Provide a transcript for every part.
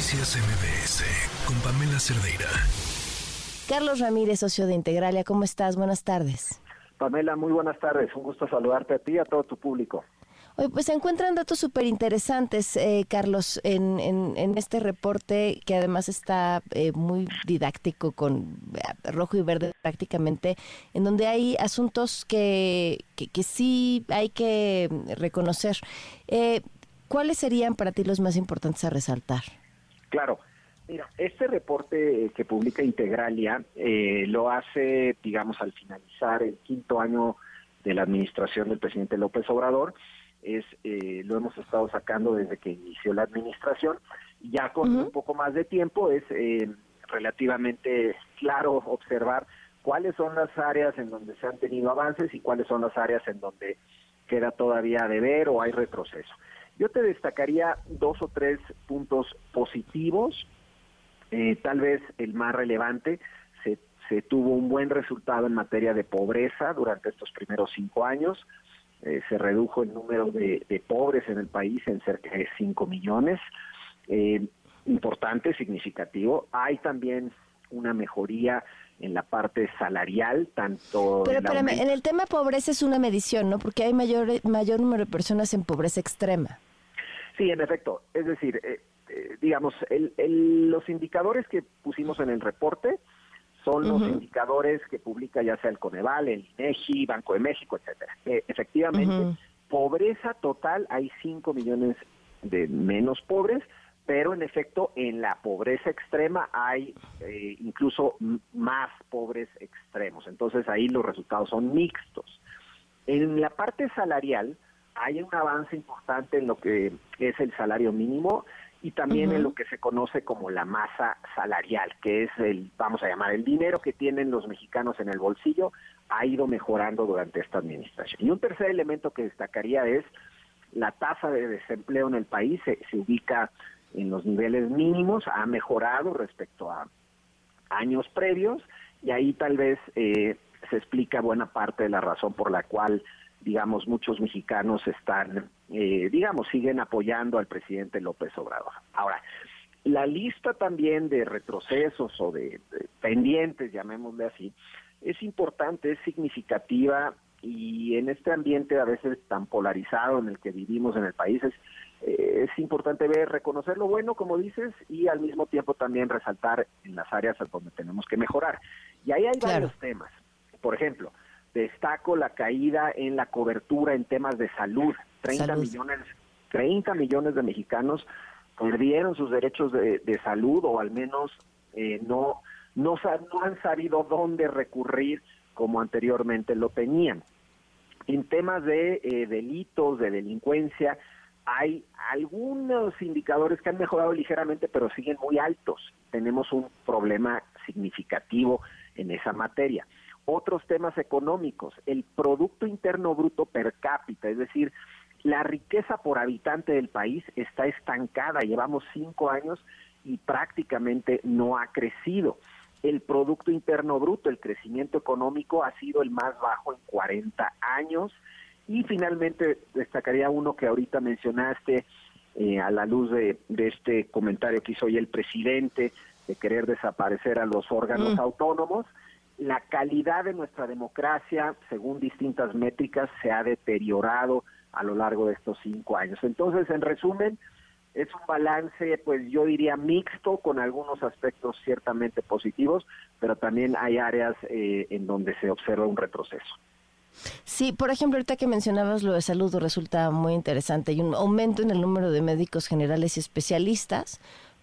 Noticias MBS con Pamela Cerdeira. Carlos Ramírez, socio de Integralia, ¿cómo estás? Buenas tardes. Pamela, muy buenas tardes. Un gusto saludarte a ti y a todo tu público. Hoy, pues se encuentran datos súper interesantes, eh, Carlos, en, en, este reporte que además está eh, muy didáctico con eh, rojo y verde prácticamente, en donde hay asuntos que, que, que sí hay que reconocer. ¿Cuáles serían para ti los más importantes a resaltar? Claro. Mira, este reporte que publica Integralia eh, lo hace, digamos, al finalizar el quinto año de la administración del presidente López Obrador. Es, eh, lo hemos estado sacando desde que inició la administración. Ya con un poco más de tiempo es eh, relativamente claro observar cuáles son las áreas en donde se han tenido avances y cuáles son las áreas en donde queda todavía de ver o hay retroceso. Yo te destacaría dos o tres puntos positivos. Eh, tal vez el más relevante, se, se, tuvo un buen resultado en materia de pobreza durante estos primeros cinco años. Eh, se redujo el número de, pobres en el país en cerca de 5 millones. Eh, importante, significativo. Hay también una mejoría en la parte salarial, tanto... Pero espérame, en el tema pobreza es una medición, ¿no? Porque hay mayor, mayor número de personas en pobreza extrema. Sí, en efecto. Es decir, eh, eh, digamos, el, los indicadores que pusimos en el reporte son los indicadores que publica ya sea el Coneval, el INEGI, Banco de México, etcétera. efectivamente, pobreza total hay 5 millones de menos pobres, pero en efecto en la pobreza extrema hay eh, incluso más pobres extremos. Entonces ahí los resultados son mixtos. En la parte salarial, hay un avance importante en lo que es el salario mínimo y también en lo que se conoce como la masa salarial, que es el, vamos a llamar, el dinero que tienen los mexicanos en el bolsillo, ha ido mejorando durante esta administración. Y un tercer elemento que destacaría es la tasa de desempleo en el país se, ubica en los niveles mínimos, ha mejorado respecto a años previos y ahí tal vez eh, se explica buena parte de la razón por la cual digamos, muchos mexicanos están, eh, digamos, siguen apoyando al presidente López Obrador. Ahora, la lista también de retrocesos o de, pendientes, llamémosle así, es importante, es significativa y en este ambiente a veces tan polarizado en el que vivimos en el país es, eh, es importante ver, reconocer lo bueno, como dices, y al mismo tiempo también resaltar en las áreas donde tenemos que mejorar. Y ahí hay varios temas. Por ejemplo, destaco la caída en la cobertura en temas de salud. 30 millones 30 millones de mexicanos perdieron sus derechos de, salud o al menos eh, no, no, no han sabido dónde recurrir como anteriormente lo tenían. En temas de eh, delitos, de delincuencia, hay algunos indicadores que han mejorado ligeramente, pero siguen muy altos. Tenemos un problema significativo en esa materia otros temas económicos, el Producto Interno Bruto per cápita, es decir, la riqueza por habitante del país está estancada, llevamos cinco años y prácticamente no ha crecido. El Producto Interno Bruto, el crecimiento económico ha sido el más bajo en 40 años. Y finalmente destacaría uno que ahorita mencionaste eh, a la luz de, este comentario que hizo hoy el presidente de querer desaparecer a los órganos mm. autónomos la calidad de nuestra democracia, según distintas métricas, se ha deteriorado a lo largo de estos cinco años. Entonces, en resumen, es un balance, pues yo diría mixto, con algunos aspectos ciertamente positivos, pero también hay áreas eh, en donde se observa un retroceso. Sí, por ejemplo, ahorita que mencionabas lo de salud resulta muy interesante. Hay un aumento en el número de médicos generales y especialistas,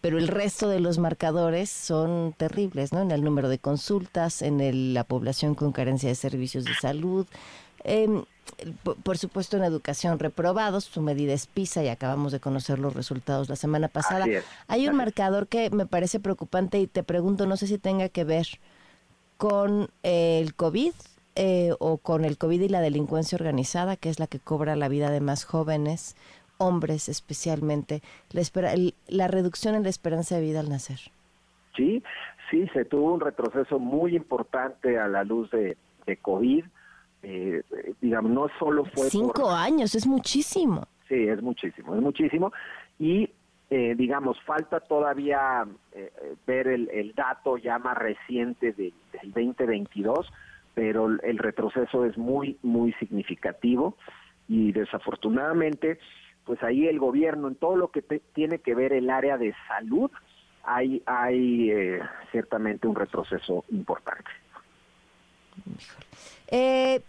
pero el resto de los marcadores son terribles, ¿no? En el número de consultas, en la población con carencia de servicios de salud. Em, por, supuesto en educación reprobados, su medida es PISA y acabamos de conocer los resultados la semana pasada. Hay un marcador que me parece preocupante y te pregunto, no sé si tenga que ver con el COVID eh, o con el COVID y la delincuencia organizada, que es la que cobra la vida de más jóvenes hombres especialmente, la, espera, la reducción en la esperanza de vida al nacer. Sí, sí, se tuvo un retroceso muy importante a la luz de, de COVID. Eh, digamos, no solo fue... Cinco años, es muchísimo. Sí, es muchísimo, es muchísimo. Y Eh, digamos, falta todavía eh, ver el, dato ya más reciente del 2022, pero el retroceso es muy, muy significativo y desafortunadamente, pues ahí el gobierno, en todo lo que tiene que ver el área de salud, hay, hay eh, ciertamente un retroceso importante.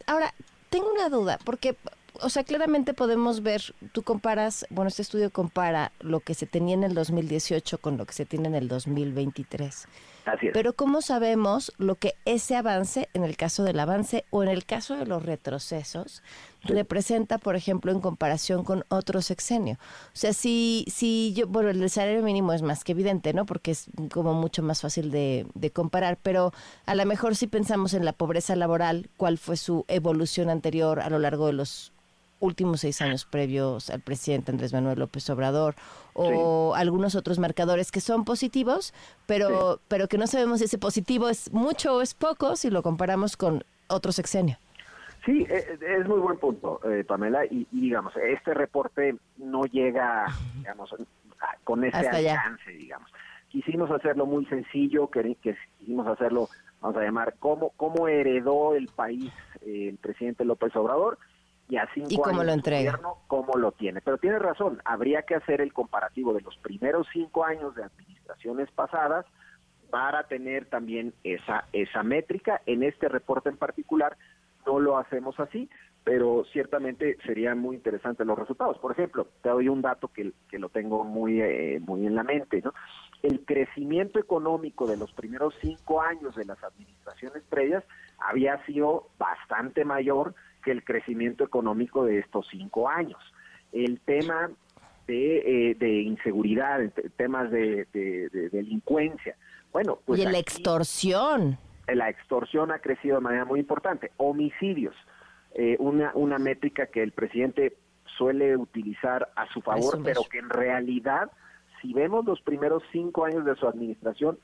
ahora, tengo una duda, porque o sea, claramente podemos ver, tú comparas, bueno, este estudio compara lo que se tenía en el 2018 con lo que se tiene en el 2023. Así es. Pero ¿cómo sabemos lo que ese avance, en el caso del avance o en el caso de los retrocesos, representa, por ejemplo, en comparación con otro sexenio? O sea, si, si yo, bueno, el salario mínimo es más que evidente, ¿no? Porque es como mucho más fácil de, de comparar, pero a lo mejor si pensamos en la pobreza laboral, cuál fue su evolución anterior a lo largo de los últimos seis años previos al presidente Andrés Manuel López Obrador o algunos otros marcadores que son positivos, pero, pero que no sabemos si ese positivo es mucho o es poco si lo comparamos con otro sexenio. Sí, e, e, es muy buen punto, eh, Pamela, y, digamos, este reporte no llega, digamos, con ese alcance, digamos. Quisimos hacerlo muy sencillo, que, quisimos hacerlo, vamos a llamar, cómo, cómo heredó el país eh, el presidente López Obrador, y a cinco cómo años lo entrega? gobierno cómo lo tiene. Pero tiene razón, habría que hacer el comparativo de los primeros cinco años de administraciones pasadas para tener también esa, esa métrica. En este reporte en particular no lo hacemos así, pero ciertamente serían muy interesantes los resultados. Por ejemplo, te doy un dato que, que lo tengo muy, eh, muy en la mente, ¿no? El crecimiento económico de los primeros cinco años de las administraciones previas había sido bastante mayor que el crecimiento económico de estos cinco años. El tema de, eh, inseguridad, temas de, delincuencia. Bueno, pues. Y la extorsión. La extorsión ha crecido de manera muy importante. Homicidios, eh, una, una métrica que el presidente suele utilizar a su favor, pero que en realidad, si vemos los primeros cinco años de su administración,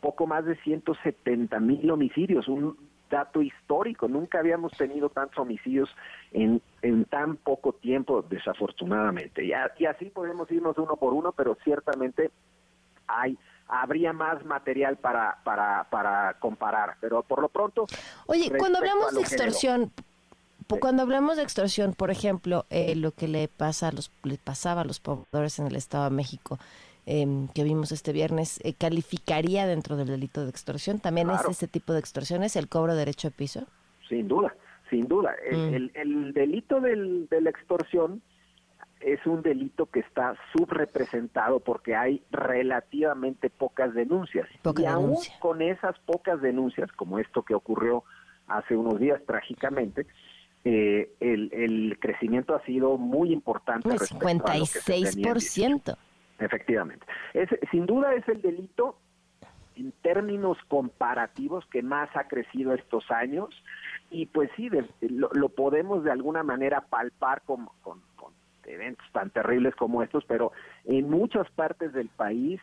poco más de 170 mil homicidios, un dato histórico. Nunca habíamos tenido tantos homicidios en, en tan poco tiempo, desafortunadamente. Y, y así podemos irnos uno por uno, pero ciertamente hay habría más material para, para, para comparar. Pero por lo pronto... Oye, cuando hablamos de extorsión... Cuando hablamos de extorsión, por ejemplo, eh, lo que le pasa a los, le pasaba a los pobladores en el Estado de México, Em, que vimos este viernes, eh, ¿calificaría dentro del delito de extorsión? ¿También es ese tipo de extorsiones el cobro de derecho de piso? Sin duda, sin duda. El, mm. delito del, de la extorsión es un delito que está subrepresentado porque hay relativamente pocas denuncias. y aún con esas pocas denuncias, como esto que ocurrió hace unos días trágicamente, eh, el, el, crecimiento ha sido muy importante. El 56%. Efectivamente. Es, sin duda es el delito en términos comparativos que más ha crecido estos años y pues sí, lo, podemos de alguna manera palpar con, con, eventos tan terribles como estos, pero en muchas partes del país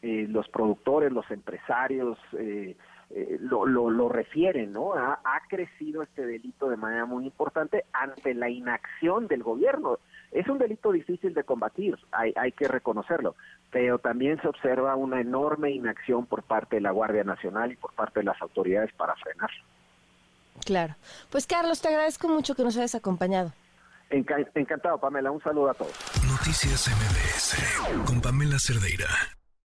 eh, los productores, los empresarios eh, eh, lo, lo, lo, refieren, ¿no? Ha, ha crecido este delito de manera muy importante ante la inacción del gobierno. Es un delito difícil de combatir, hay, hay que reconocerlo, pero también se observa una enorme inacción por parte de la Guardia Nacional y por parte de las autoridades para frenarlo. Claro. Pues Carlos, te agradezco mucho que nos hayas acompañado. encantado, Pamela. Un saludo a todos. Noticias MBS con Pamela Cerdeira.